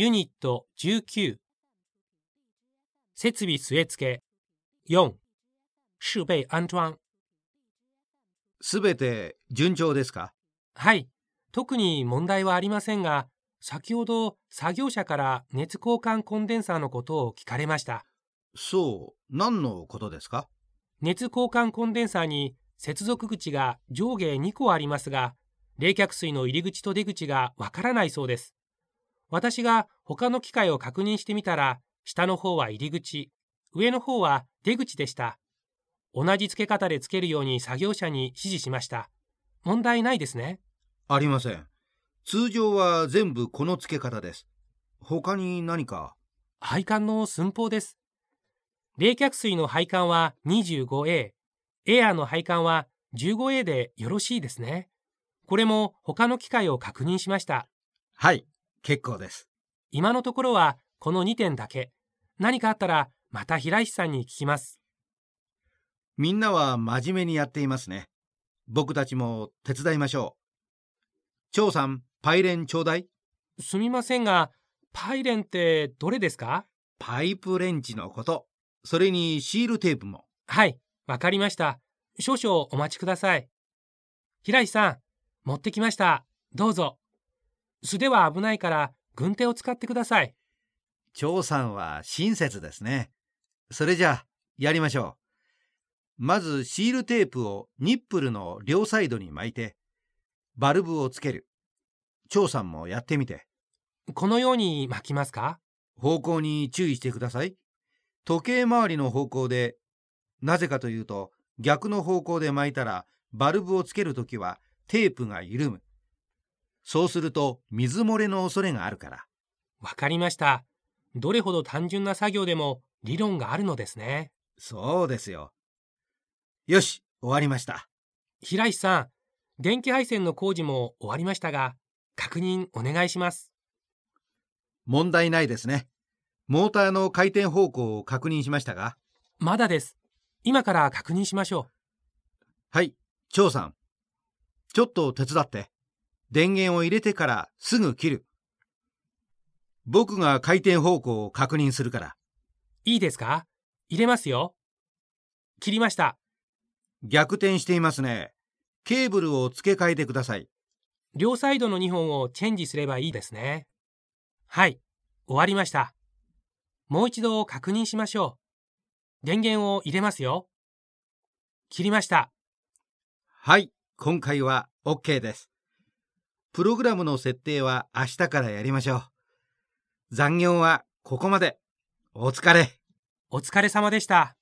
ユニット19設備据え付け。4設備安装。すべて順調ですか？はい。特に問題はありませんが先ほど作業者から熱交換コンデンサーのことを聞かれました。そう、何のことですか？熱交換コンデンサーに接続口が上下2個ありますが冷却水の入り口と出口がわからないそうです私が他の機械を確認してみたら下の方は入り口上の方は出口でした。同じ付け方で付けるように作業者に指示しました。問題ないですね。ありません。通常は全部この付け方です。他に何か？配管の寸法です。冷却水の配管は 25A エアーの配管は 15A でよろしいですね。これも他の機械を確認しました。はい、結構です。今のところはこの2点だけ何かあったらまた平石さんに聞きますみんなは真面目にやっていますね。僕たちも手伝いましょう。張さん、パイレンちょうだい。すみませんがパイレンってどれですか？パイプレンチのこと。それにシールテープも。はいわかりました少々お待ちください平石さん持ってきましたどうぞ素手は危ないから軍手を使ってください張さんは親切ですね。それじゃあ、やりましょう。まずシールテープをニップルの両サイドに巻いて、バルブをつける。張さんもやってみて。このように巻きますか？方向に注意してください。時計回りの方向で、なぜかというと、逆の方向で巻いたら、バルブをつけるときはテープが緩む。そうすると水漏れの恐れがあるから。わかりましたどれほど単純な作業でも理論があるのですねそうですよ。よし、終わりました。平石さん電気配線の工事も終わりましたが確認お願いします問題ないですね。モーターの回転方向を確認しましたが。まだです今から確認しましょはい、張さん。ちょっと手伝って。電源を入れてからすぐ切る。僕が回転方向を確認するから。ういいですか？入れますよ切りました逆転していますね。ケーブルを付け替えてください。両サイドの2本をチェンジすればいいですねはい終わりましたもう一度確認しましょう電源を入れますよ切りましたはい、今回は OK です。プログラムの設定は明日からやりましょう。残業はここまで。お疲れ。お疲れ様でした